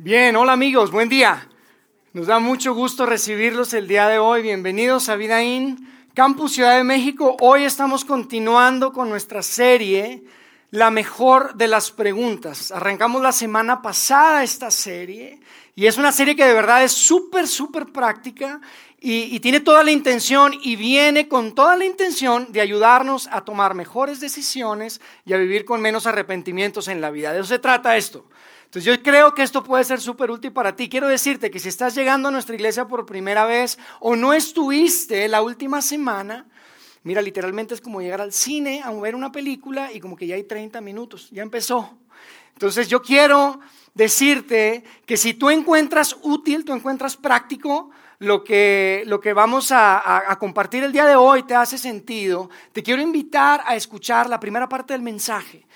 Bien, hola amigos, buen día. Nos da mucho gusto recibirlos el día de hoy. Bienvenidos a Vidaín, Campus Ciudad de México. Hoy estamos continuando con nuestra serie, La mejor de las preguntas. Arrancamos la semana pasada esta serie y es una serie que de verdad es súper, súper práctica y, y, tiene toda la intención y viene con toda la intención de ayudarnos a tomar mejores decisiones y a vivir con menos arrepentimientos en la vida. De eso se trata esto. Entonces yo creo que esto puede ser súper útil para ti. Quiero decirte que si estás llegando a nuestra iglesia por primera vez o no estuviste la última semana, mira, literalmente es como llegar al cine a ver una película y como que ya hay 30 minutos, ya empezó. Entonces yo quiero decirte que si tú encuentras útil, tú encuentras práctico, lo que, lo que vamos a, a, compartir el día de hoy te hace sentido, te quiero invitar a escuchar la primera parte del mensaje.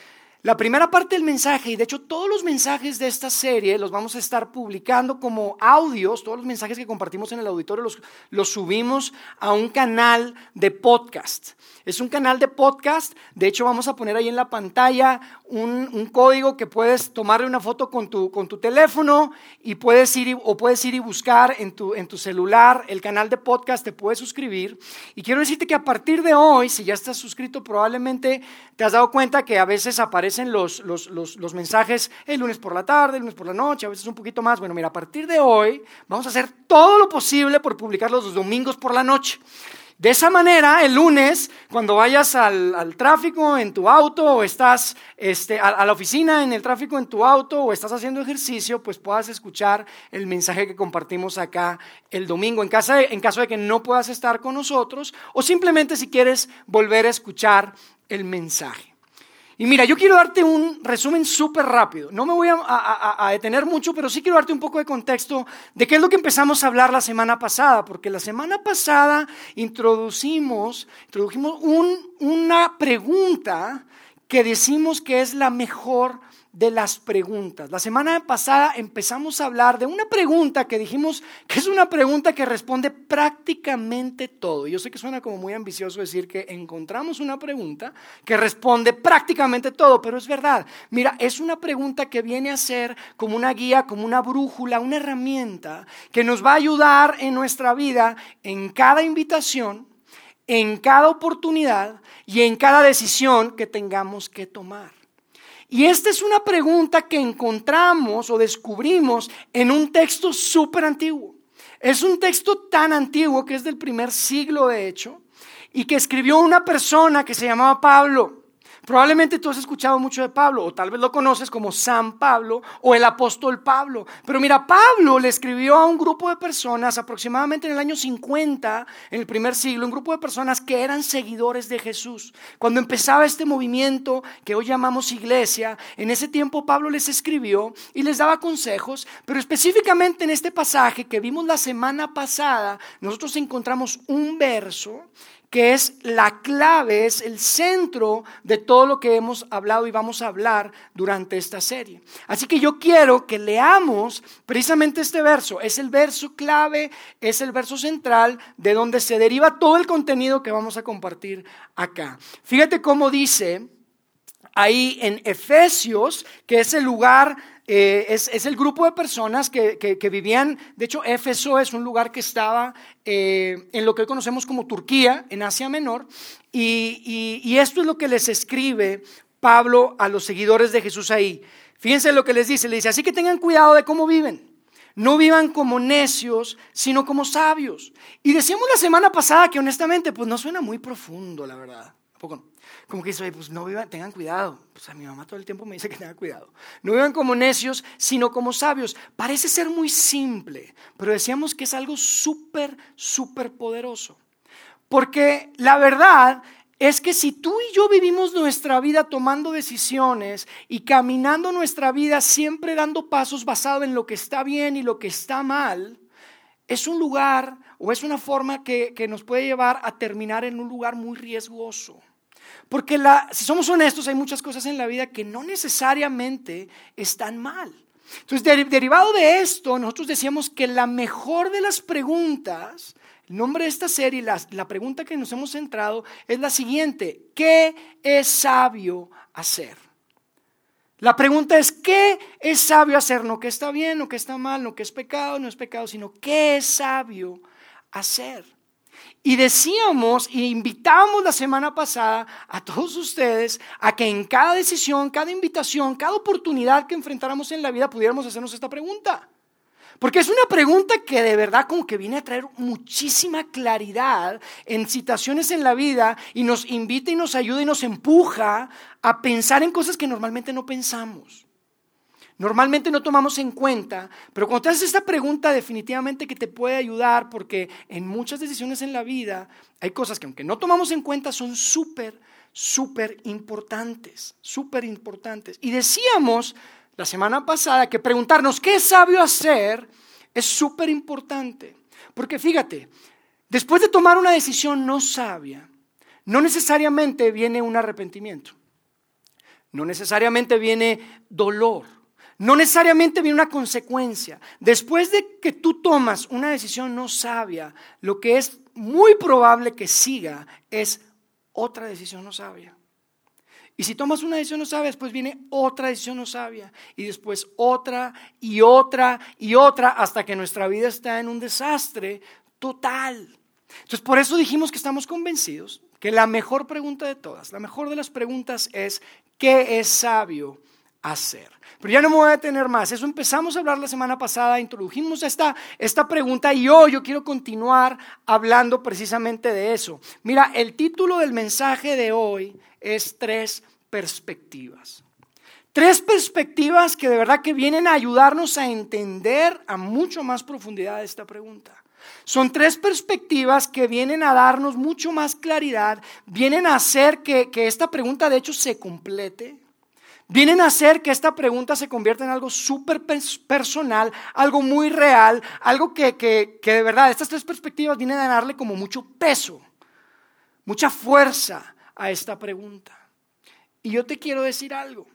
La primera parte del mensaje, y de hecho todos los mensajes de esta serie los vamos a estar publicando como audios, todos los mensajes que compartimos en el auditorio los, los subimos a un canal de podcast. Es un canal de podcast, de hecho vamos a poner ahí en la pantalla un, código que puedes tomarle una foto con tu, con tu teléfono y puedes ir, o puedes ir y buscar en tu, en tu celular el canal de podcast, te puedes suscribir. Y quiero decirte que a partir de hoy, si ya estás suscrito, probablemente te has dado cuenta que a veces aparecen los, los, los, los mensajes el lunes por la tarde, el lunes por la noche, a veces un poquito más. Bueno, mira, a partir de hoy vamos a hacer todo lo posible por publicarlos los domingos por la noche. De esa manera, el lunes, cuando vayas al, al tráfico en tu auto o estás este, a, la oficina en el tráfico en tu auto o estás haciendo ejercicio, pues puedas escuchar el mensaje que compartimos acá el domingo, en, casa en caso de que no puedas estar con nosotros o simplemente si quieres volver a escuchar el mensaje. Y mira, yo quiero darte un resumen súper rápido. No me voy a, detener mucho, pero sí quiero darte un poco de contexto de qué es lo que empezamos a hablar la semana pasada, porque la semana pasada introducimos, introdujimos un, una pregunta que decimos que es la mejor de las preguntas. La semana pasada empezamos a hablar de una pregunta que dijimos que es una pregunta que responde prácticamente todo. Yo sé que suena como muy ambicioso decir que encontramos una pregunta que responde prácticamente todo, pero es verdad. Mira, es una pregunta que viene a ser como una guía, como una brújula, una herramienta que nos va a ayudar en nuestra vida en cada invitación, en cada oportunidad y en cada decisión que tengamos que tomar. Y esta es una pregunta que encontramos o descubrimos en un texto súper antiguo. Es un texto tan antiguo que es del primer siglo, de hecho, y que escribió una persona que se llamaba Pablo. Probablemente tú has escuchado mucho de Pablo, o tal vez lo conoces como San Pablo o el apóstol Pablo. Pero mira, Pablo le escribió a un grupo de personas aproximadamente en el año 50, en el primer siglo, un grupo de personas que eran seguidores de Jesús. Cuando empezaba este movimiento que hoy llamamos iglesia, en ese tiempo Pablo les escribió y les daba consejos, pero específicamente en este pasaje que vimos la semana pasada, nosotros encontramos un verso que es la clave, es el centro de todo lo que hemos hablado y vamos a hablar durante esta serie. Así que yo quiero que leamos precisamente este verso. Es el verso clave, es el verso central de donde se deriva todo el contenido que vamos a compartir acá. Fíjate cómo dice ahí en Efesios, que es el lugar eh, es, es, el grupo de personas que, que, vivían, de hecho Éfeso es un lugar que estaba eh, en lo que hoy conocemos como Turquía, en Asia Menor, y, y, esto es lo que les escribe Pablo a los seguidores de Jesús ahí. Fíjense lo que les dice, le dice, así que tengan cuidado de cómo viven. No vivan como necios, sino como sabios. Y decíamos la semana pasada que honestamente, pues no suena muy profundo, la verdad. ¿Poco no? Como que dice, pues no vivan, tengan cuidado. Pues a mi mamá todo el tiempo me dice que tenga cuidado. No vivan como necios, sino como sabios. Parece ser muy simple, pero decíamos que es algo súper, súper poderoso. Porque la verdad es que si tú y yo vivimos nuestra vida tomando decisiones y caminando nuestra vida siempre dando pasos basados en lo que está bien y lo que está mal, es un lugar o es una forma que, que nos puede llevar a terminar en un lugar muy riesgoso. Porque si somos honestos, hay muchas cosas en la vida que no necesariamente están mal. Entonces, derivado de esto, nosotros decíamos que la mejor de las preguntas, el nombre de esta serie, la, la pregunta que nos hemos centrado es la siguiente, ¿qué es sabio hacer? La pregunta es, ¿qué es sabio hacer? No qué está bien, no qué está mal, no qué es pecado, no es pecado, sino qué es sabio hacer. Y decíamos e invitamos la semana pasada a todos ustedes a que en cada decisión, cada invitación, cada oportunidad que enfrentáramos en la vida pudiéramos hacernos esta pregunta. Porque es una pregunta que de verdad como que viene a traer muchísima claridad en situaciones en la vida y nos invita y nos ayuda y nos empuja a pensar en cosas que normalmente no pensamos. Normalmente no tomamos en cuenta, pero cuando te haces esta pregunta definitivamente que te puede ayudar porque en muchas decisiones en la vida hay cosas que aunque no tomamos en cuenta son súper, súper importantes, súper importantes. Y decíamos la semana pasada que preguntarnos qué es sabio hacer es súper importante. Porque fíjate, después de tomar una decisión no sabia, no necesariamente viene un arrepentimiento, no necesariamente viene dolor, no necesariamente viene una consecuencia. Después de que tú tomas una decisión no sabia, lo que es muy probable que siga es otra decisión no sabia. Y si tomas una decisión no sabia, después viene otra decisión no sabia. Y después otra y otra y otra hasta que nuestra vida está en un desastre total. Entonces, por eso dijimos que estamos convencidos que la mejor pregunta de todas, la mejor de las preguntas es, ¿qué es sabio hacer? Pero ya no me voy a detener más. Eso empezamos a hablar la semana pasada, introdujimos esta, esta pregunta y hoy yo quiero continuar hablando precisamente de eso. Mira, el título del mensaje de hoy es tres perspectivas. Tres perspectivas que de verdad que vienen a ayudarnos a entender a mucho más profundidad esta pregunta. Son tres perspectivas que vienen a darnos mucho más claridad, vienen a hacer que, esta pregunta de hecho se complete, vienen a hacer que esta pregunta se convierta en algo súper personal, algo muy real, algo que, que de verdad estas tres perspectivas vienen a darle como mucho peso, mucha fuerza a esta pregunta. Y yo te quiero decir algo.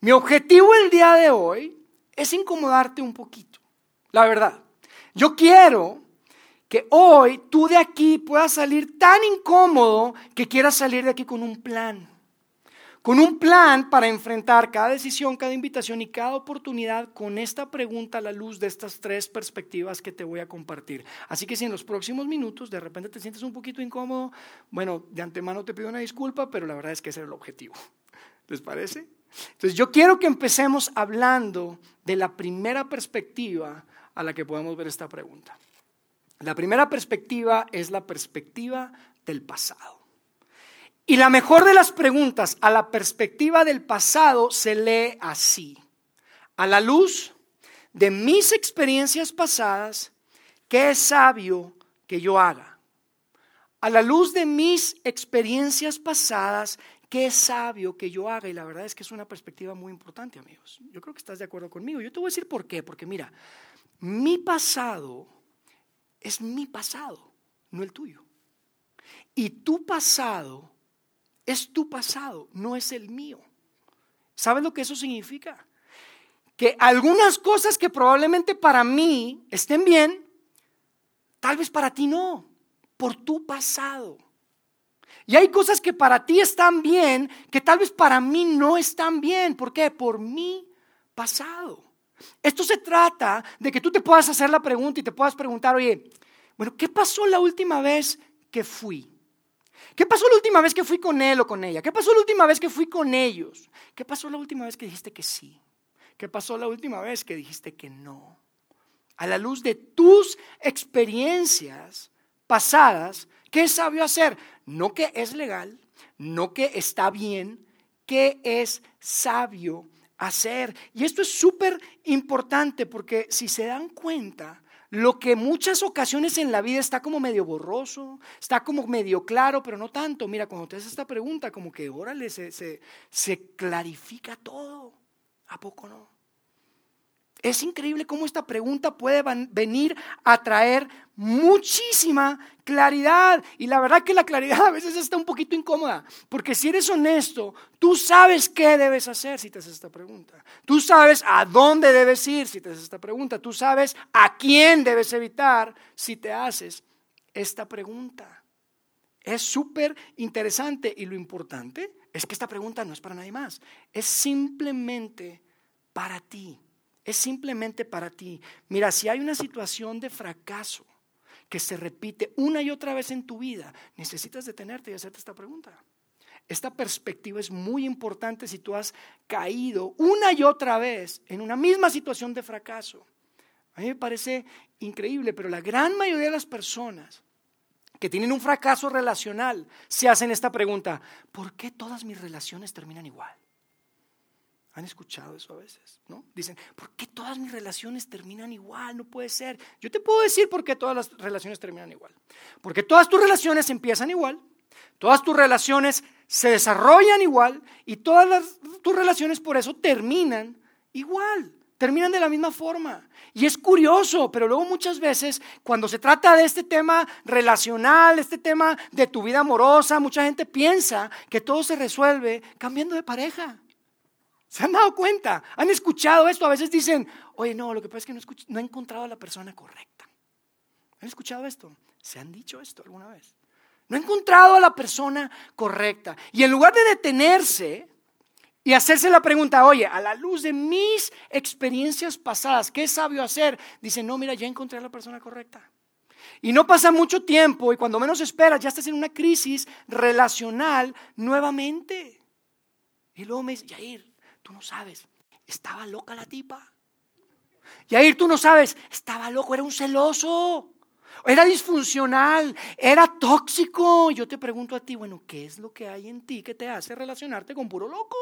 Mi objetivo el día de hoy es incomodarte un poquito. La verdad. Yo quiero que hoy tú de aquí puedas salir tan incómodo que quieras salir de aquí con un plan con un plan para enfrentar cada decisión, cada invitación y cada oportunidad con esta pregunta a la luz de estas tres perspectivas que te voy a compartir. Así que si en los próximos minutos de repente te sientes un poquito incómodo, bueno, de antemano te pido una disculpa, pero la verdad es que ese era el objetivo. ¿Les parece? Entonces yo quiero que empecemos hablando de la primera perspectiva a la que podemos ver esta pregunta. La primera perspectiva es la perspectiva del pasado. Y la mejor de las preguntas a la perspectiva del pasado se lee así. A la luz de mis experiencias pasadas, ¿qué es sabio que yo haga? A la luz de mis experiencias pasadas, ¿qué es sabio que yo haga? Y la verdad es que es una perspectiva muy importante, amigos. Yo creo que estás de acuerdo conmigo. Yo te voy a decir por qué. Porque mira, mi pasado es mi pasado, no el tuyo. Y tu pasado es tu pasado, no es el mío. ¿Sabes lo que eso significa? Que algunas cosas que probablemente para mí estén bien, tal vez para ti no, por tu pasado. Y hay cosas que para ti están bien, que tal vez para mí no están bien. ¿Por qué? Por mi pasado. Esto se trata de que tú te puedas hacer la pregunta y te puedas preguntar, oye, bueno, ¿qué pasó la última vez que fui? ¿Qué pasó la última vez que fui con él o con ella? ¿Qué pasó la última vez que fui con ellos? ¿Qué pasó la última vez que dijiste que sí? ¿Qué pasó la última vez que dijiste que no? A la luz de tus experiencias pasadas, ¿qué sabio hacer? No que es legal, no que está bien, ¿qué es sabio hacer? Y esto es súper importante porque si se dan cuenta, lo que muchas ocasiones en la vida está como medio borroso, está como medio claro, pero no tanto. Mira, cuando te haces esta pregunta, como que órale, se, se, se clarifica todo. ¿A poco no? Es increíble cómo esta pregunta puede venir a traer muchísima claridad. Y la verdad que la claridad a veces está un poquito incómoda, porque si eres honesto, tú sabes qué debes hacer si te haces esta pregunta. Tú sabes a dónde debes ir si te haces esta pregunta. Tú sabes a quién debes evitar si te haces esta pregunta. Es súper interesante y lo importante es que esta pregunta no es para nadie más, es simplemente para ti, es simplemente para ti. Mira, si hay una situación de fracaso que se repite una y otra vez en tu vida, necesitas detenerte y hacerte esta pregunta. Esta perspectiva es muy importante si tú has caído una y otra vez en una misma situación de fracaso. A mí me parece increíble, pero la gran mayoría de las personas que tienen un fracaso relacional se hacen esta pregunta, ¿por qué todas mis relaciones terminan igual? ¿Han escuchado eso a veces? ¿No? Dicen, ¿por qué todas mis relaciones terminan igual? No puede ser. Yo te puedo decir por qué todas las relaciones terminan igual. Porque todas tus relaciones empiezan igual, todas tus relaciones se desarrollan igual y todas tus relaciones por eso terminan igual terminan de la misma forma. Y es curioso, pero luego muchas veces cuando se trata de este tema relacional, este tema de tu vida amorosa, mucha gente piensa que todo se resuelve cambiando de pareja. ¿Se han dado cuenta? ¿Han escuchado esto? A veces dicen, oye, no, lo que pasa es que no, no he encontrado a la persona correcta. ¿Han escuchado esto? ¿Se han dicho esto alguna vez? No he encontrado a la persona correcta. Y en lugar de detenerse y hacerse la pregunta, oye, a la luz de mis experiencias pasadas, ¿qué sabio hacer? Dice, no, mira, ya encontré a la persona correcta. Y no pasa mucho tiempo y cuando menos esperas ya estás en una crisis relacional nuevamente. Y luego me dice, Yair, tú no sabes, estaba loca la tipa. Yair, tú no sabes, estaba loco, era un celoso. Era disfuncional, era tóxico. Yo te pregunto a ti, bueno, ¿qué es lo que hay en ti que te hace relacionarte con puro loco?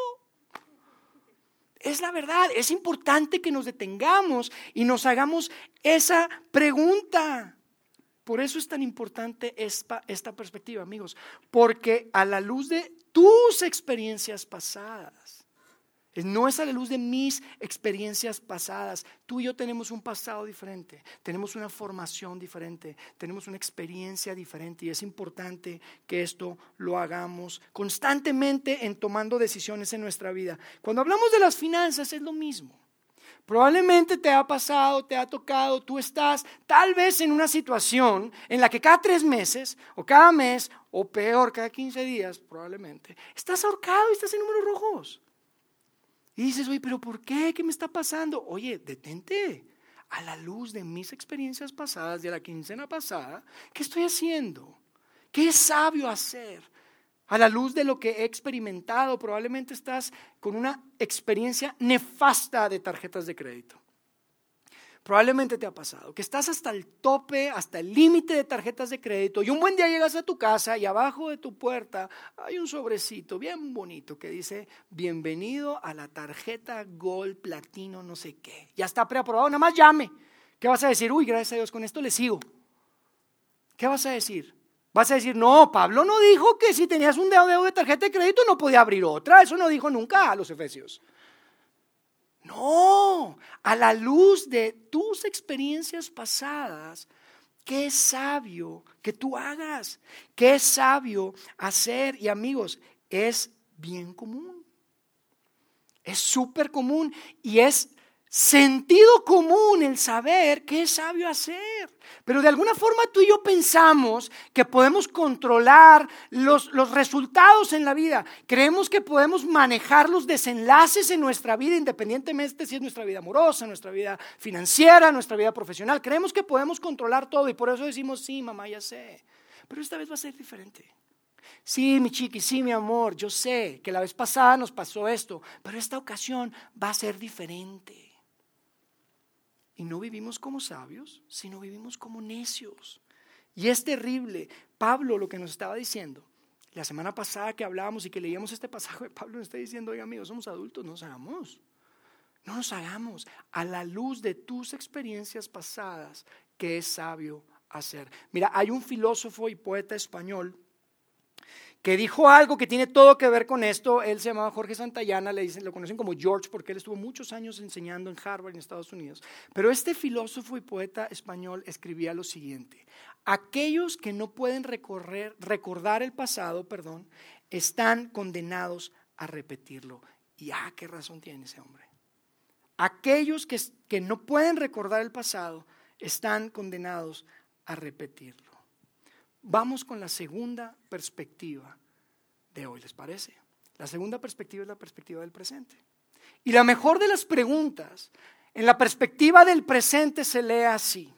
Es la verdad, es importante que nos detengamos y nos hagamos esa pregunta. Por eso es tan importante esta, esta perspectiva, amigos, porque a la luz de tus experiencias pasadas, no es a la luz de mis experiencias pasadas. Tú y yo tenemos un pasado diferente, tenemos una formación diferente, tenemos una experiencia diferente y es importante que esto lo hagamos constantemente en tomando decisiones en nuestra vida. Cuando hablamos de las finanzas es lo mismo. Probablemente te ha pasado, te ha tocado, tú estás tal vez en una situación en la que cada tres meses o cada mes o peor, cada 15 días probablemente, estás ahorcado y estás en números rojos. Y dices, oye, pero ¿por qué? ¿Qué me está pasando? Oye, detente. A la luz de mis experiencias pasadas, de la quincena pasada, ¿qué estoy haciendo? ¿Qué es sabio hacer? A la luz de lo que he experimentado, probablemente estás con una experiencia nefasta de tarjetas de crédito. Probablemente te ha pasado que estás hasta el tope, hasta el límite de tarjetas de crédito y un buen día llegas a tu casa y abajo de tu puerta hay un sobrecito bien bonito que dice bienvenido a la tarjeta Gold Platino no sé qué. Ya está preaprobado, nada más llame. ¿Qué vas a decir? Uy, gracias a Dios, con esto le sigo. ¿Qué vas a decir? Vas a decir, no, Pablo no dijo que si tenías un dedo de tarjeta de crédito no podía abrir otra. Eso no dijo nunca a los efesios. No, a la luz de tus experiencias pasadas, qué sabio que tú hagas, qué es sabio hacer. Y amigos, es bien común. Es súper común y es sentido común el saber qué es sabio hacer. Pero de alguna forma tú y yo pensamos que podemos controlar los, los, resultados en la vida. Creemos que podemos manejar los desenlaces en nuestra vida, independientemente si es nuestra vida amorosa, nuestra vida financiera, nuestra vida profesional. Creemos que podemos controlar todo y por eso decimos, sí, mamá, ya sé. Pero esta vez va a ser diferente. Sí, mi chiqui, sí, mi amor, yo sé que la vez pasada nos pasó esto, pero esta ocasión va a ser diferente. Y no vivimos como sabios, sino vivimos como necios. Y es terrible. Pablo lo que nos estaba diciendo, la semana pasada que hablábamos y que leíamos este pasaje, Pablo nos está diciendo, oye amigos, somos adultos, no nos hagamos. No nos hagamos a la luz de tus experiencias pasadas, que es sabio hacer. Mira, hay un filósofo y poeta español que dijo algo que tiene todo que ver con esto. Él se llamaba Jorge Santayana, le dicen, lo conocen como George porque él estuvo muchos años enseñando en Harvard en Estados Unidos. Pero este filósofo y poeta español escribía lo siguiente: aquellos que no pueden recordar el pasado, perdón, están condenados a repetirlo. Y ah, qué razón tiene ese hombre. Aquellos que, que no pueden recordar el pasado están condenados a repetirlo. Vamos con la segunda perspectiva de hoy, ¿les parece? La segunda perspectiva es la perspectiva del presente. Y la mejor de las preguntas, en la perspectiva del presente se lee así.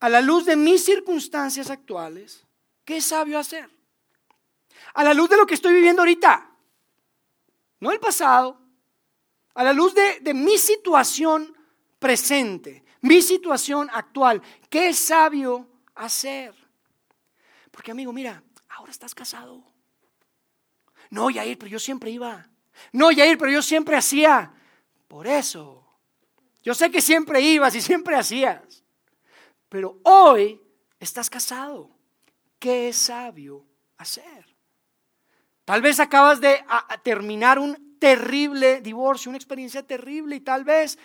A la luz de mis circunstancias actuales, ¿qué sabio hacer? A la luz de lo que estoy viviendo ahorita, no el pasado, a la luz de, mi situación presente, mi situación actual, ¿qué sabio hacer? Porque amigo, mira, ahora estás casado. No, Yair, pero yo siempre iba. No, Yair, pero yo siempre hacía. Por eso. Yo sé que siempre ibas y siempre hacías. Pero hoy estás casado. ¿Qué es sabio hacer? Tal vez acabas de terminar un terrible divorcio, una experiencia terrible y tal vez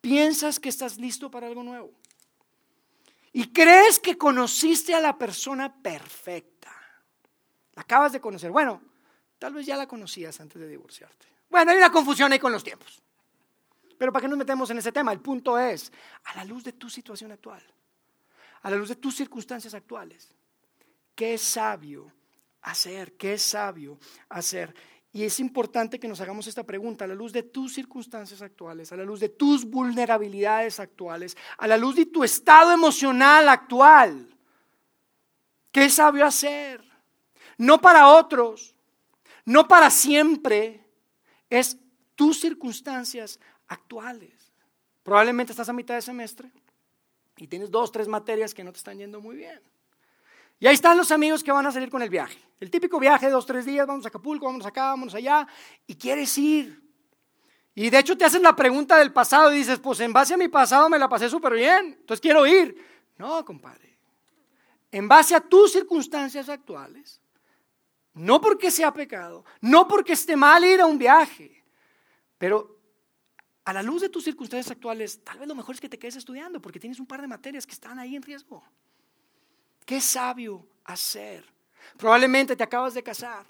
piensas que estás listo para algo nuevo. Y crees que conociste a la persona perfecta. La acabas de conocer. Bueno, tal vez ya la conocías antes de divorciarte. Bueno, hay una confusión ahí con los tiempos. Pero ¿para qué nos metemos en ese tema? El punto es, a la luz de tu situación actual, a la luz de tus circunstancias actuales, ¿qué es sabio hacer? ¿Qué es sabio hacer? Y es importante que nos hagamos esta pregunta a la luz de tus circunstancias actuales, a la luz de tus vulnerabilidades actuales, a la luz de tu estado emocional actual. ¿Qué sabio hacer? No para otros, no para siempre, es tus circunstancias actuales. Probablemente estás a mitad de semestre y tienes dos, tres materias que no te están yendo muy bien. Y ahí están los amigos que van a salir con el viaje. El típico viaje de dos, tres días, vamos a Acapulco, vamos acá, vamos allá, y quieres ir. Y de hecho te hacen la pregunta del pasado y dices, pues en base a mi pasado me la pasé súper bien, entonces quiero ir. No, compadre. En base a tus circunstancias actuales, no porque sea pecado, no porque esté mal ir a un viaje, pero a la luz de tus circunstancias actuales, tal vez lo mejor es que te quedes estudiando porque tienes un par de materias que están ahí en riesgo. Qué sabio hacer. Probablemente te acabas de casar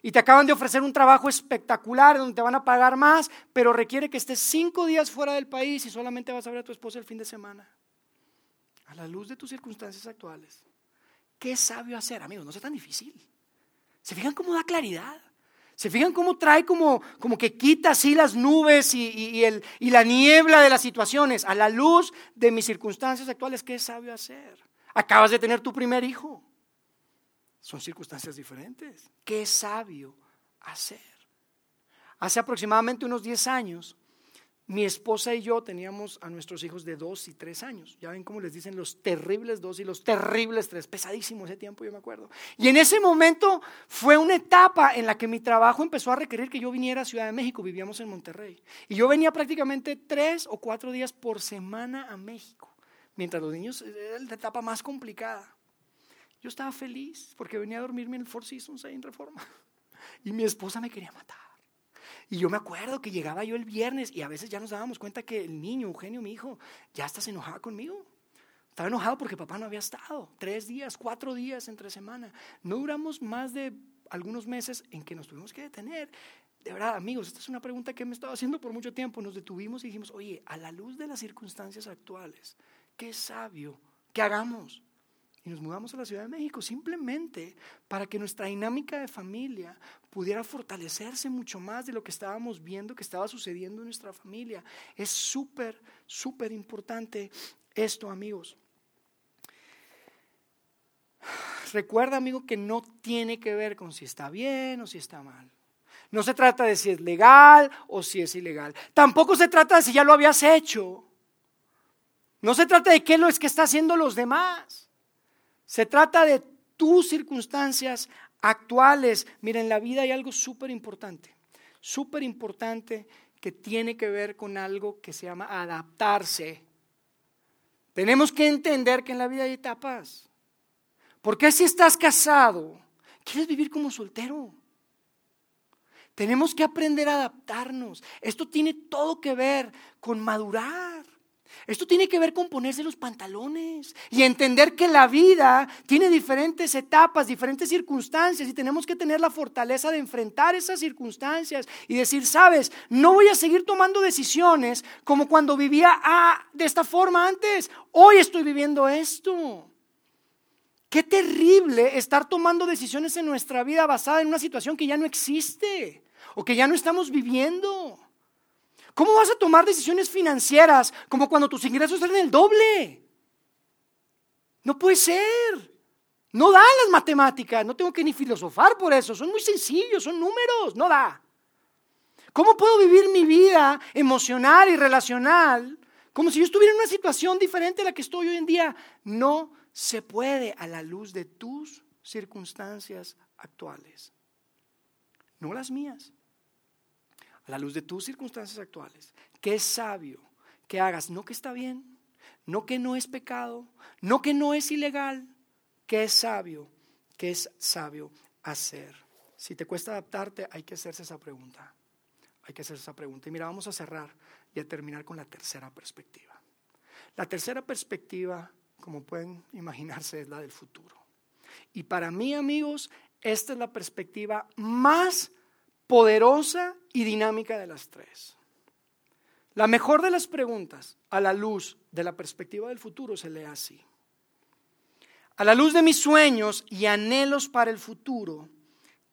y te acaban de ofrecer un trabajo espectacular donde te van a pagar más, pero requiere que estés cinco días fuera del país y solamente vas a ver a tu esposa el fin de semana. A la luz de tus circunstancias actuales. Qué sabio hacer, amigos, no sea tan difícil. ¿Se fijan cómo da claridad? ¿Se fijan cómo trae como, como que quita así las nubes y, el, y la niebla de las situaciones? A la luz de mis circunstancias actuales, ¿qué sabio hacer? Acabas de tener tu primer hijo. Son circunstancias diferentes. Qué sabio hacer. Hace aproximadamente unos 10 años, mi esposa y yo teníamos a nuestros hijos de 2 y 3 años. Ya ven cómo les dicen los terribles 2 y los terribles 3. Pesadísimo ese tiempo, yo me acuerdo. Y en ese momento fue una etapa en la que mi trabajo empezó a requerir que yo viniera a Ciudad de México. Vivíamos en Monterrey. Y yo venía prácticamente 3 o 4 días por semana a México. Mientras los niños eh, era la etapa más complicada. Yo estaba feliz porque venía a dormirme en el Four Seasons ahí en Reforma. Y mi esposa me quería matar. Y yo me acuerdo que llegaba yo el viernes y a veces ya nos dábamos cuenta que el niño, Eugenio, mi hijo, ya hasta se enojaba conmigo. Estaba enojado porque papá no había estado. Tres días, cuatro días entre semana. No duramos más de algunos meses en que nos tuvimos que detener. De verdad, amigos, esta es una pregunta que me he estado haciendo por mucho tiempo. Nos detuvimos y dijimos, oye, a la luz de las circunstancias actuales, qué sabio que hagamos. Y nos mudamos a la Ciudad de México simplemente para que nuestra dinámica de familia pudiera fortalecerse mucho más de lo que estábamos viendo que estaba sucediendo en nuestra familia. Es súper, súper importante esto, amigos. Recuerda, amigo, que no tiene que ver con si está bien o si está mal. No se trata de si es legal o si es ilegal. Tampoco se trata de si ya lo habías hecho. No se trata de qué lo es que está haciendo los demás. Se trata de tus circunstancias actuales. Miren, en la vida hay algo súper importante, súper importante que tiene que ver con algo que se llama adaptarse. Tenemos que entender que en la vida hay etapas. ¿Por qué si estás casado, quieres vivir como soltero? Tenemos que aprender a adaptarnos. Esto tiene todo que ver con madurar. Esto tiene que ver con ponerse los pantalones y entender que la vida tiene diferentes etapas, diferentes circunstancias y tenemos que tener la fortaleza de enfrentar esas circunstancias y decir, sabes, no voy a seguir tomando decisiones como cuando vivía ah, de esta forma antes. Hoy estoy viviendo esto. Qué terrible estar tomando decisiones en nuestra vida basada en una situación que ya no existe. o que ya no estamos viviendo. ¿Cómo vas a tomar decisiones financieras como cuando tus ingresos salen el doble? No puede ser. No dan las matemáticas, no tengo que ni filosofar por eso, son muy sencillos, son números, no da. ¿Cómo puedo vivir mi vida emocional y relacional como si yo estuviera en una situación diferente a la que estoy hoy en día? No se puede a la luz de tus circunstancias actuales, no las mías, a la luz de tus circunstancias actuales. ¿Qué es sabio que hagas? No que está bien, no que no es pecado, no que no es ilegal, que es sabio, que es sabio hacer. Si te cuesta adaptarte, hay que hacerse esa pregunta. Hay que hacerse esa pregunta. Y mira, vamos a cerrar y a terminar con la tercera perspectiva. La tercera perspectiva, como pueden imaginarse, es la del futuro. Y para mí, amigos, esta es la perspectiva más poderosa y dinámica de las tres. La mejor de las preguntas a la luz de la perspectiva del futuro se lee así. A la luz de mis sueños y anhelos para el futuro,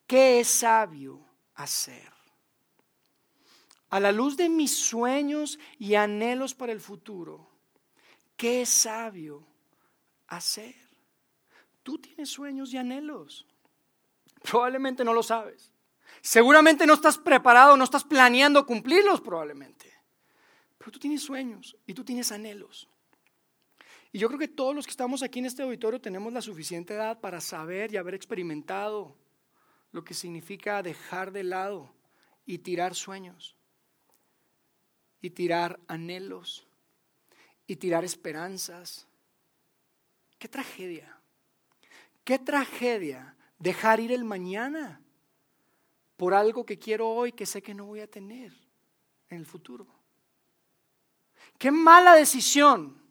¿qué es sabio hacer? A la luz de mis sueños y anhelos para el futuro, ¿qué es sabio hacer? Tú tienes sueños y anhelos. Probablemente no lo sabes. Seguramente no estás preparado, no estás planeando cumplirlos probablemente. Pero tú tienes sueños y tú tienes anhelos. Y yo creo que todos los que estamos aquí en este auditorio tenemos la suficiente edad para saber y haber experimentado lo que significa dejar de lado y tirar sueños, y tirar anhelos, y tirar esperanzas. Qué tragedia, qué tragedia dejar ir el mañana por algo que quiero hoy que sé que no voy a tener en el futuro. Qué mala decisión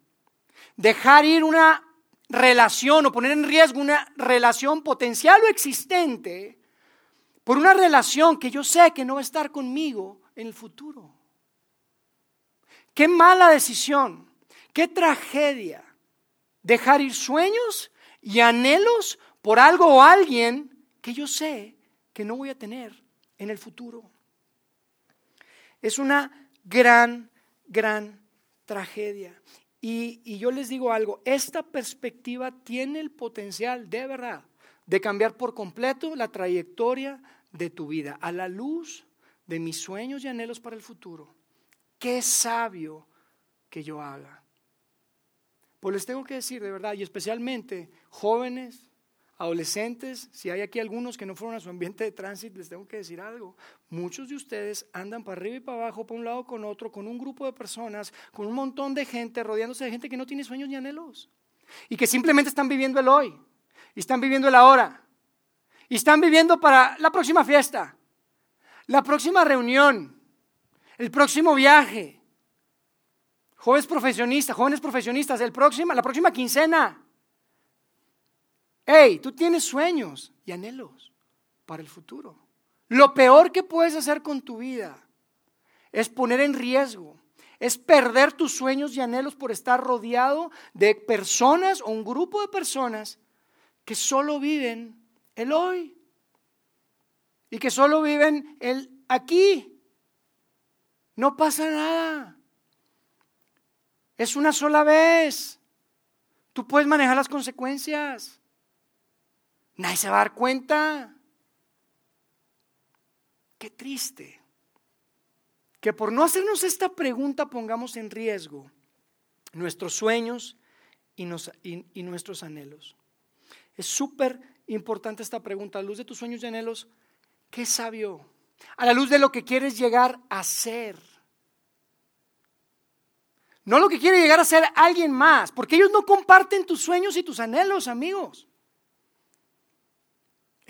dejar ir una relación o poner en riesgo una relación potencial o existente por una relación que yo sé que no va a estar conmigo en el futuro. Qué mala decisión, qué tragedia dejar ir sueños y anhelos por algo o alguien que yo sé que no voy a tener en el futuro. Es una gran, gran tragedia. Y, yo les digo algo, esta perspectiva tiene el potencial, de verdad, de cambiar por completo la trayectoria de tu vida a la luz de mis sueños y anhelos para el futuro. Qué sabio que yo haga. Pues les tengo que decir de verdad, y especialmente jóvenes, Adolescentes, si hay aquí algunos que no fueron a su ambiente de tránsito, les tengo que decir algo. Muchos de ustedes andan para arriba y para abajo, para un lado con otro, con un grupo de personas, con un montón de gente, rodeándose de gente que no tiene sueños ni anhelos. Y que simplemente están viviendo el hoy. Y están viviendo el ahora. Y están viviendo para la próxima fiesta, la próxima reunión, el próximo viaje. Jóvenes profesionistas, jóvenes profesionistas, el próximo, la próxima quincena. Hey, tú tienes sueños y anhelos para el futuro. Lo peor que puedes hacer con tu vida es poner en riesgo, es perder tus sueños y anhelos por estar rodeado de personas o un grupo de personas que solo viven el hoy y que solo viven el aquí. No pasa nada. Es una sola vez. Tú puedes manejar las consecuencias. Nadie se va a dar cuenta. Qué triste que por no hacernos esta pregunta pongamos en riesgo nuestros sueños y, nuestros anhelos. Es súper importante esta pregunta. A la luz de tus sueños y anhelos, ¿qué sabio? A la luz de lo que quieres llegar a ser. No lo que quiere llegar a ser alguien más, porque ellos no comparten tus sueños y tus anhelos, amigos.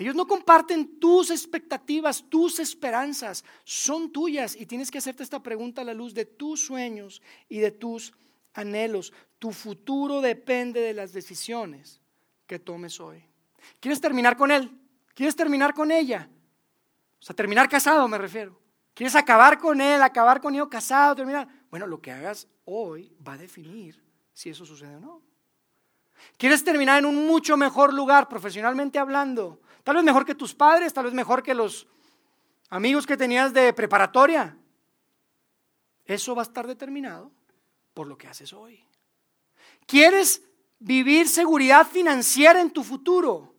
Ellos no comparten tus expectativas, tus esperanzas, son tuyas y tienes que hacerte esta pregunta a la luz de tus sueños y de tus anhelos. Tu futuro depende de las decisiones que tomes hoy. ¿Quieres terminar con él? ¿Quieres terminar con ella? O sea, terminar casado me refiero. ¿Quieres acabar con él, acabar con ello casado, terminar? Bueno, lo que hagas hoy va a definir si eso sucede o no. ¿Quieres terminar en un mucho mejor lugar profesionalmente hablando? Tal vez mejor que tus padres, tal vez mejor que los amigos que tenías de preparatoria. Eso va a estar determinado por lo que haces hoy. ¿Quieres vivir seguridad financiera en tu futuro?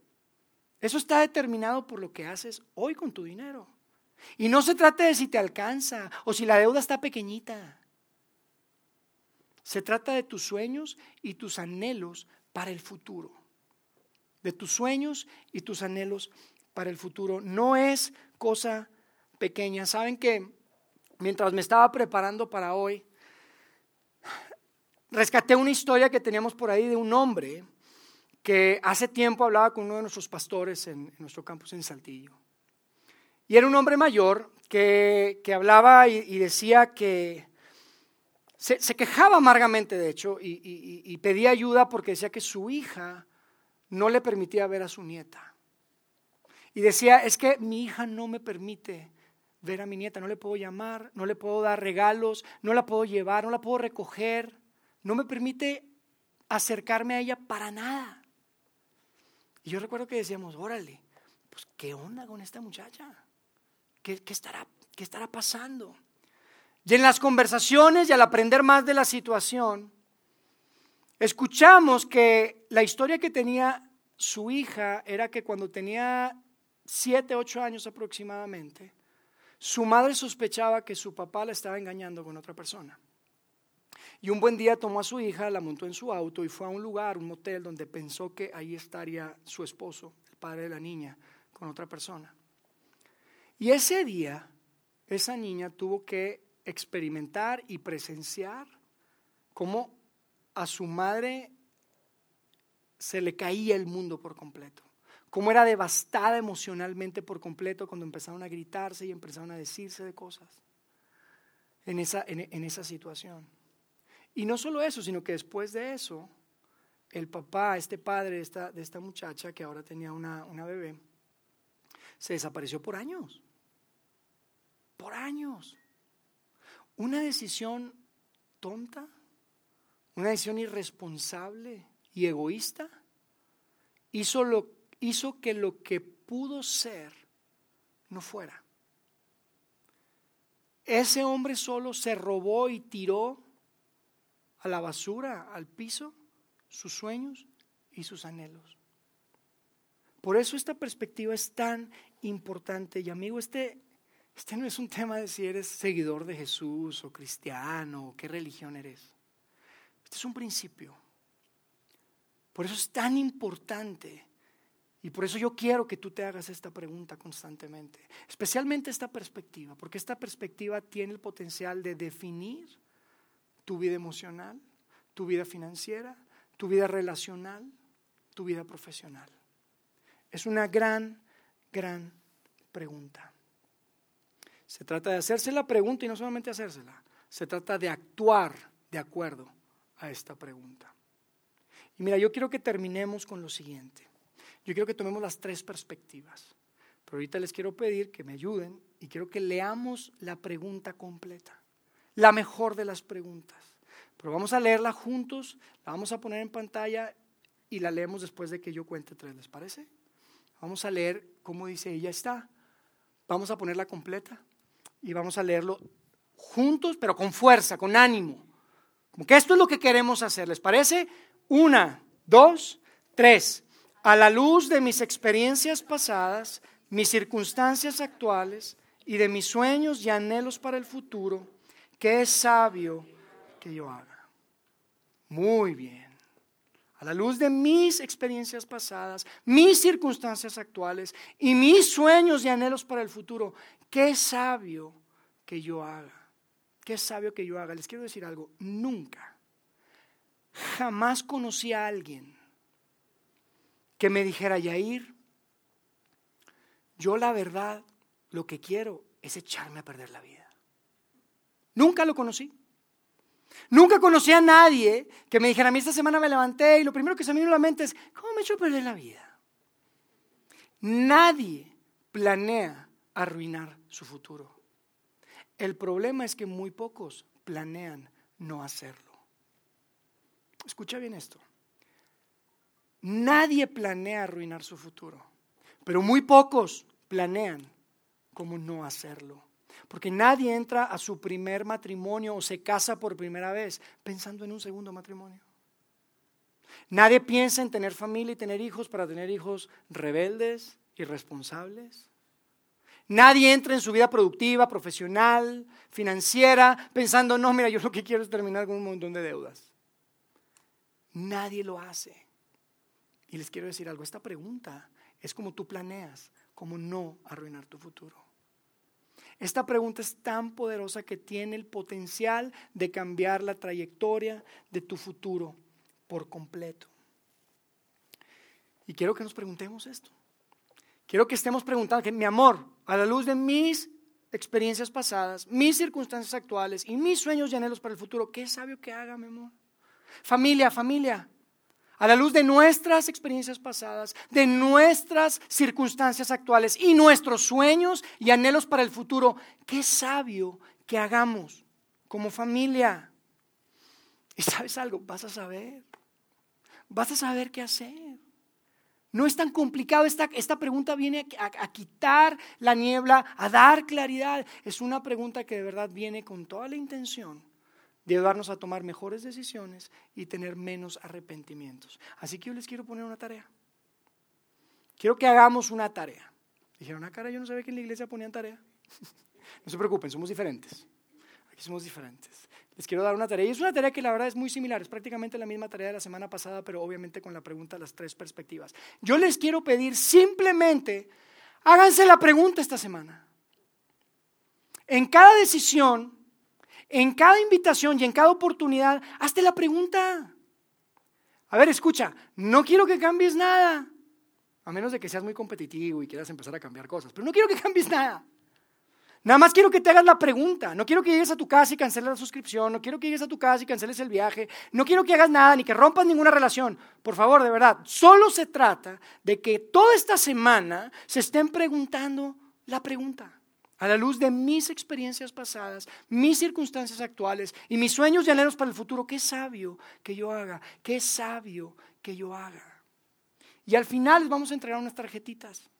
Eso está determinado por lo que haces hoy con tu dinero. Y no se trata de si te alcanza o si la deuda está pequeñita. Se trata de tus sueños y tus anhelos para el futuro. De tus sueños y tus anhelos para el futuro. No es cosa pequeña. Saben que mientras me estaba preparando para hoy, rescaté una historia que teníamos por ahí de un hombre que hace tiempo hablaba con uno de nuestros pastores en, nuestro campus en Saltillo. Y era un hombre mayor que, hablaba y, decía que se, quejaba amargamente, de hecho, y, pedía ayuda porque decía que su hija no le permitía ver a su nieta. Y decía, es que mi hija no me permite ver a mi nieta, no le puedo llamar, no le puedo dar regalos, no la puedo llevar, no la puedo recoger, no me permite acercarme a ella para nada. Y yo recuerdo que decíamos, órale, pues ¿qué onda con esta muchacha? ¿Qué, estará, ¿Qué estará pasando? Y en las conversaciones y al aprender más de la situación, escuchamos que la historia que tenía su hija era que cuando tenía siete, ocho años aproximadamente, su madre sospechaba que su papá la estaba engañando con otra persona. Y un buen día tomó a su hija, la montó en su auto y fue a un lugar, un motel, donde pensó que ahí estaría su esposo, el padre de la niña, con otra persona. Y ese día, esa niña tuvo que experimentar y presenciar cómo a su madre se le caía el mundo por completo. Cómo era devastada emocionalmente por completo cuando empezaron a gritarse y empezaron a decirse de cosas en esa, en esa situación. Y no solo eso, sino que después de eso, el papá, este padre de esta, de esta muchacha que ahora tenía una, una bebé, se desapareció por años. Por años. Una decisión tonta, una decisión irresponsable y egoísta, hizo, lo, hizo que lo que pudo ser no fuera. Ese hombre solo se robó y tiró a la basura, al piso, sus sueños y sus anhelos. Por eso esta perspectiva es tan importante. Y amigo, este, este no es un tema de si eres seguidor de Jesús o cristiano o qué religión eres. Este es un principio. Por eso es tan importante. Y por eso yo quiero que tú te hagas esta pregunta constantemente. Especialmente esta perspectiva, porque esta perspectiva tiene el potencial de definir tu vida emocional, tu vida financiera, tu vida relacional, tu vida profesional. Es una gran, gran pregunta. Se trata de hacerse la pregunta y no solamente hacérsela, se trata de actuar de acuerdo a esta pregunta. Y mira, yo quiero que terminemos con lo siguiente. Yo quiero que tomemos las tres perspectivas. Pero ahorita les quiero pedir que me ayuden y quiero que leamos la pregunta completa la mejor de las preguntas. Pero vamos a leerla juntos, la vamos a poner en pantalla y la leemos después de que yo cuente tres, ¿les parece? Vamos a leer cómo dice ella está. Vamos a ponerla completa y vamos a leerlo juntos, pero con fuerza, con ánimo. Como que esto es lo que queremos hacer, ¿les parece? Una, dos, tres. A la luz de mis experiencias pasadas, mis circunstancias actuales y de mis sueños y anhelos para el futuro, ¿Qué es sabio que yo haga? Muy bien. A la luz de mis experiencias pasadas, mis circunstancias actuales y mis sueños y anhelos para el futuro, ¿qué es sabio que yo haga? ¿Qué sabio que yo haga? Les quiero decir algo, nunca, jamás conocí a alguien que me dijera, Yair, yo la verdad lo que quiero es echarme a perder la vida. Nunca lo conocí. Nunca conocí a nadie que me dijera, a mí esta semana me levanté y lo primero que se me vino a la mente es, ¿cómo me he hecho perder la vida? Nadie planea arruinar su futuro. El problema es que muy pocos planean no hacerlo. Escucha bien esto. Nadie planea arruinar su futuro, pero muy pocos planean cómo no hacerlo. Porque nadie entra a su primer matrimonio o se casa por primera vez pensando en un segundo matrimonio. Nadie piensa en tener familia y tener hijos para tener hijos rebeldes, irresponsables. Nadie entra en su vida productiva, profesional, financiera, pensando, no, mira, yo lo que quiero es terminar con un montón de deudas. Nadie lo hace. Y les quiero decir algo, esta pregunta es como tú planeas, cómo no arruinar tu futuro. Esta pregunta es tan poderosa que tiene el potencial de cambiar la trayectoria de tu futuro por completo. Y quiero que nos preguntemos esto. Quiero que estemos preguntando, mi amor, a la luz de mis experiencias pasadas, mis circunstancias actuales y mis sueños y anhelos para el futuro, ¿qué sabio que haga, mi amor? Familia, familia, a la luz de nuestras experiencias pasadas, de nuestras circunstancias actuales y nuestros sueños y anhelos para el futuro, qué sabio que hagamos como familia. Y sabes algo, vas a saber, vas a saber qué hacer. No es tan complicado, esta, esta pregunta viene a, quitar la niebla, a dar claridad. Es una pregunta que de verdad viene con toda la intención de ayudarnos a tomar mejores decisiones y tener menos arrepentimientos. Así que yo les quiero poner una tarea. Quiero que hagamos una tarea. Dijeron, una cara, yo no sabía que en la iglesia ponían tarea. no se preocupen, somos diferentes. Aquí somos diferentes. Les quiero dar una tarea. Y es una tarea que la verdad es muy similar. Es prácticamente la misma tarea de la semana pasada, pero obviamente con la pregunta las tres perspectivas. Yo les quiero pedir simplemente, háganse la pregunta esta semana. En cada decisión en cada invitación y en cada oportunidad, hazte la pregunta. A ver, escucha, no quiero que cambies nada, a menos de que seas muy competitivo y quieras empezar a cambiar cosas, pero no quiero que cambies nada. Nada más quiero que te hagas la pregunta. No quiero que llegues a tu casa y canceles la suscripción. No quiero que llegues a tu casa y canceles el viaje. No quiero que hagas nada ni que rompas ninguna relación. Por favor, de verdad. Solo se trata de que toda esta semana se estén preguntando la pregunta a la luz de mis experiencias pasadas, mis circunstancias actuales y mis sueños y anhelos para el futuro, qué sabio que yo haga, qué sabio que yo haga. Y al final les vamos a entregar unas tarjetitas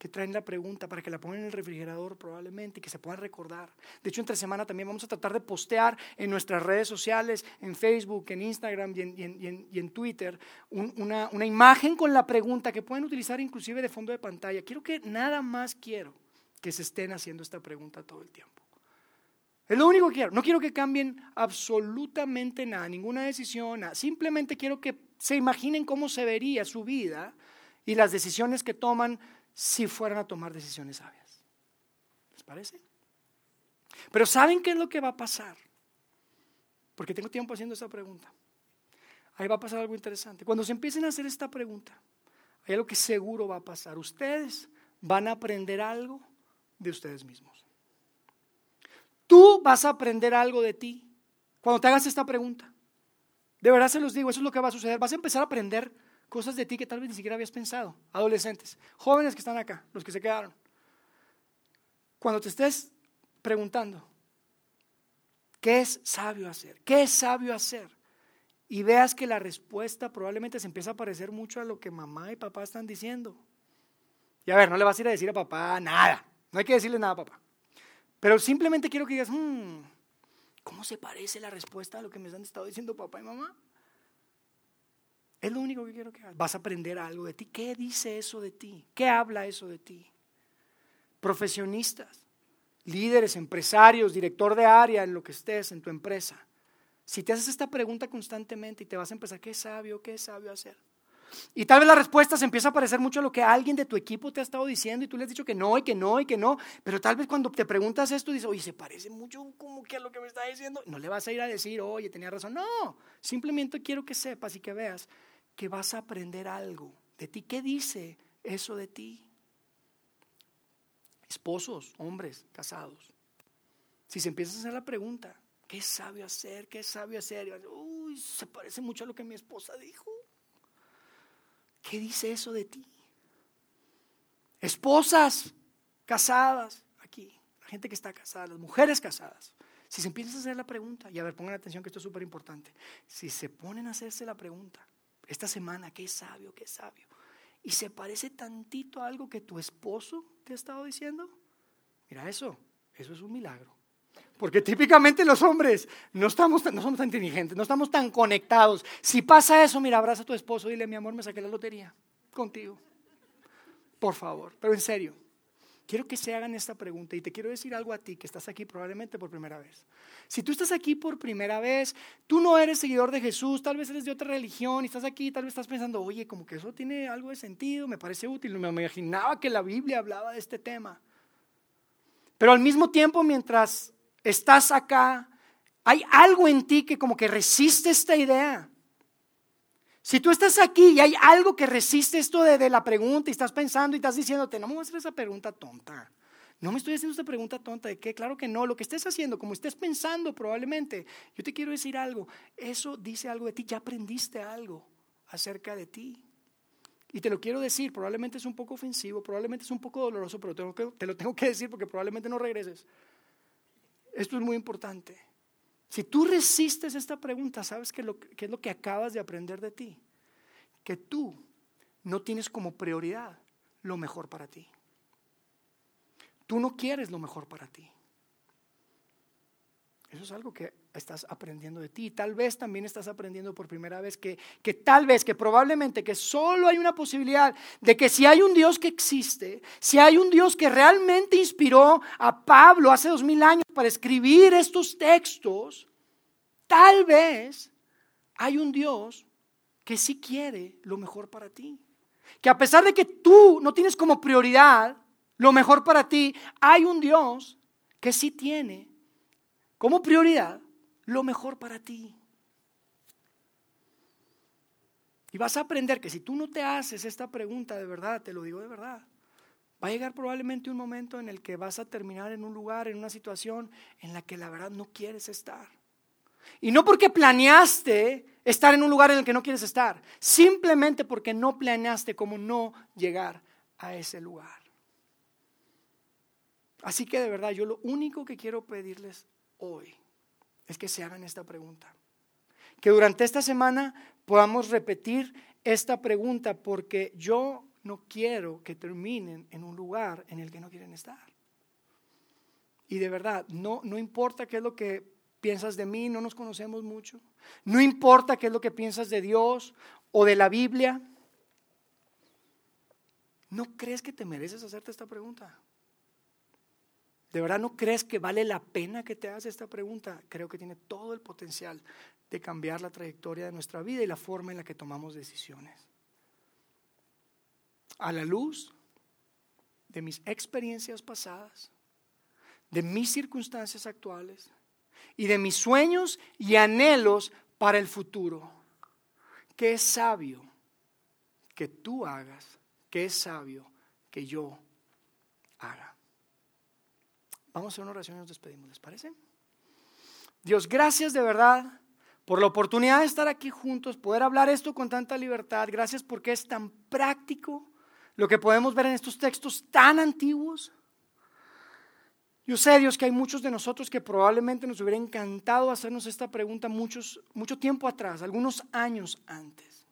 que traen la pregunta para que la pongan en el refrigerador probablemente y que se puedan recordar. De hecho, entre semana también vamos a tratar de postear en nuestras redes sociales, en Facebook, en Instagram y en, Twitter, una, imagen con la pregunta que pueden utilizar inclusive de fondo de pantalla. Quiero que nada más quiero que se estén haciendo esta pregunta todo el tiempo. Es lo único que quiero. No quiero que cambien absolutamente nada, ninguna decisión, Simplemente quiero que se imaginen cómo se vería su vida y las decisiones que toman si fueran a tomar decisiones sabias. ¿Les parece? Pero ¿saben qué es lo que va a pasar? Porque tengo tiempo haciendo esta pregunta. Ahí va a pasar algo interesante. Cuando se empiecen a hacer esta pregunta, hay algo que seguro va a pasar. Ustedes van a aprender algo de ustedes mismos. Tú vas a aprender algo de ti cuando te hagas esta pregunta. De verdad se los digo, eso es lo que va a suceder. Vas a empezar a aprender cosas de ti que tal vez ni siquiera habías pensado. Adolescentes, jóvenes que están acá, los que se quedaron. Cuando te estés preguntando, ¿qué es sabio hacer? ¿Qué es sabio hacer? Y veas que la respuesta probablemente se empieza a parecer mucho a lo que mamá y papá están diciendo. Y a ver, no le vas a ir a decir a papá nada. No hay que decirle nada, papá. Pero simplemente quiero que digas, hmm, ¿cómo se parece la respuesta a lo que me han estado diciendo papá y mamá? Es lo único que quiero que hagas. Vas a aprender algo de ti. ¿Qué dice eso de ti? ¿Qué habla eso de ti? Profesionistas, líderes, empresarios, director de área, en lo que estés, en tu empresa. Si te haces esta pregunta constantemente y te vas a empezar, ¿qué sabio? ¿Qué sabio hacer? Y tal vez la respuesta se empieza a parecer mucho a lo que alguien de tu equipo te ha estado diciendo y tú le has dicho que no y que no y que no, pero tal vez cuando te preguntas esto dices, oye, se parece mucho como que a lo que me está diciendo, no le vas a ir a decir, oye, tenía razón, no, simplemente quiero que sepas y que veas que vas a aprender algo de ti. ¿Qué dice eso de ti? Esposos, hombres, casados. Si se empieza a hacer la pregunta, ¿qué sabio hacer? ¿Qué sabio hacer? Uy, se parece mucho a lo que mi esposa dijo. ¿Qué dice eso de ti? Esposas casadas, aquí, la gente que está casada, las mujeres casadas. Si se empiezan a hacer la pregunta, y a ver, pongan atención que esto es súper importante. Si se ponen a hacerse la pregunta, esta semana, ¿qué sabio? ¿Qué sabio? Y se parece tantito a algo que tu esposo te ha estado diciendo, Mira eso, eso es un milagro. Porque típicamente los hombres no, estamos, no somos tan inteligentes, no estamos tan conectados. Si pasa eso, mira, abraza a tu esposo, dile, mi amor, me saqué la lotería contigo. Por favor, pero en serio, quiero que se hagan esta pregunta y te quiero decir algo a ti que estás aquí probablemente por primera vez. Si tú estás aquí por primera vez, tú no eres seguidor de Jesús, tal vez eres de otra religión y estás aquí, tal vez estás pensando, oye, como que eso tiene algo de sentido, me parece útil, me imaginaba que la Biblia hablaba de este tema. Pero al mismo tiempo, mientras estás acá, hay algo en ti que como que resiste esta idea. Si tú estás aquí y hay algo que resiste esto de, la pregunta y estás pensando y estás diciéndote, no me voy a hacer esa pregunta tonta. No me estoy haciendo esta pregunta tonta de qué, claro que no, lo que estés haciendo, como estés pensando probablemente, yo te quiero decir algo, eso dice algo de ti, ya aprendiste algo acerca de ti. Y te lo quiero decir, probablemente es un poco ofensivo, probablemente es un poco doloroso, pero te lo tengo que decir porque probablemente no regreses. Esto es muy importante. Si tú resistes esta pregunta, ¿sabes qué, es lo que acabas de aprender de ti? Que tú no tienes como prioridad lo mejor para ti. Tú no quieres lo mejor para ti. Eso es algo que estás aprendiendo de ti. Tal vez también estás aprendiendo por primera vez que, que, tal vez, que probablemente, que solo hay una posibilidad de que si hay un Dios que existe, si hay un Dios que realmente inspiró a Pablo hace dos mil años para escribir estos textos, tal vez hay un Dios que sí quiere lo mejor para ti. Que a pesar de que tú no tienes como prioridad lo mejor para ti, hay un Dios que sí tiene como prioridad lo mejor para ti. Y vas a aprender que si tú no te haces esta pregunta de verdad, te lo digo de verdad, va a llegar probablemente un momento en el que vas a terminar en un lugar, en una situación en la que la verdad no quieres estar. Y no porque planeaste estar en un lugar en el que no quieres estar, simplemente porque no planeaste cómo no llegar a ese lugar. Así que de verdad, yo lo único que quiero pedirles hoy es que se hagan esta pregunta. Que durante esta semana podamos repetir esta pregunta porque yo no quiero que terminen en un lugar en el que no quieren estar. Y de verdad, no, no importa qué es lo que piensas de mí, no nos conocemos mucho. No importa qué es lo que piensas de Dios o de la Biblia. ¿No crees que te mereces hacerte esta pregunta? ¿De verdad no crees que vale la pena que te hagas esta pregunta? Creo que tiene todo el potencial de cambiar la trayectoria de nuestra vida y la forma en la que tomamos decisiones. A la luz de mis experiencias pasadas, de mis circunstancias actuales y de mis sueños y anhelos para el futuro. ¿Qué es sabio que tú hagas? ¿Qué es sabio que yo haga? Vamos a hacer una oración y nos despedimos, ¿les parece? Dios, gracias de verdad por la oportunidad de estar aquí juntos, poder hablar esto con tanta libertad. Gracias porque es tan práctico lo que podemos ver en estos textos tan antiguos. Yo sé, Dios, que hay muchos de nosotros que probablemente nos hubiera encantado hacernos esta pregunta muchos, mucho tiempo atrás, algunos años antes.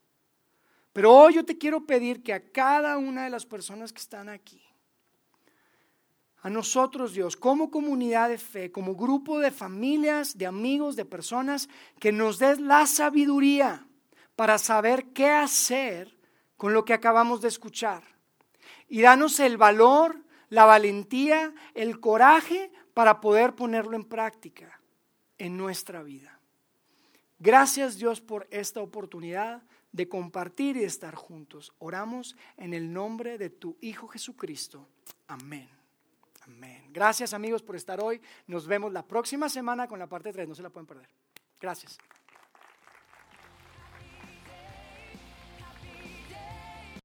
Pero hoy yo te quiero pedir que a cada una de las personas que están aquí, a nosotros, Dios, como comunidad de fe, como grupo de familias, de amigos, de personas, que nos des la sabiduría para saber qué hacer con lo que acabamos de escuchar. Y danos el valor, la valentía, el coraje para poder ponerlo en práctica en nuestra vida. Gracias Dios por esta oportunidad de compartir y de estar juntos. Oramos en el nombre de tu Hijo Jesucristo. Amén. Gracias amigos por estar hoy. Nos vemos la próxima semana con la parte 3. No se la pueden perder. Gracias.